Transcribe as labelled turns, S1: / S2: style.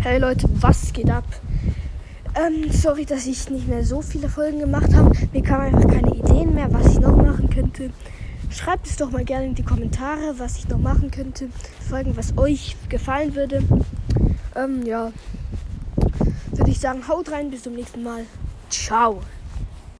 S1: Hey Leute, was geht ab? Ähm, sorry, dass ich nicht mehr so viele Folgen gemacht habe. Mir kamen einfach keine Ideen mehr, was ich noch machen könnte. Schreibt es doch mal gerne in die Kommentare, was ich noch machen könnte. Folgen, was euch gefallen würde. Ähm, ja. Würde ich sagen, haut rein, bis zum nächsten Mal. Ciao.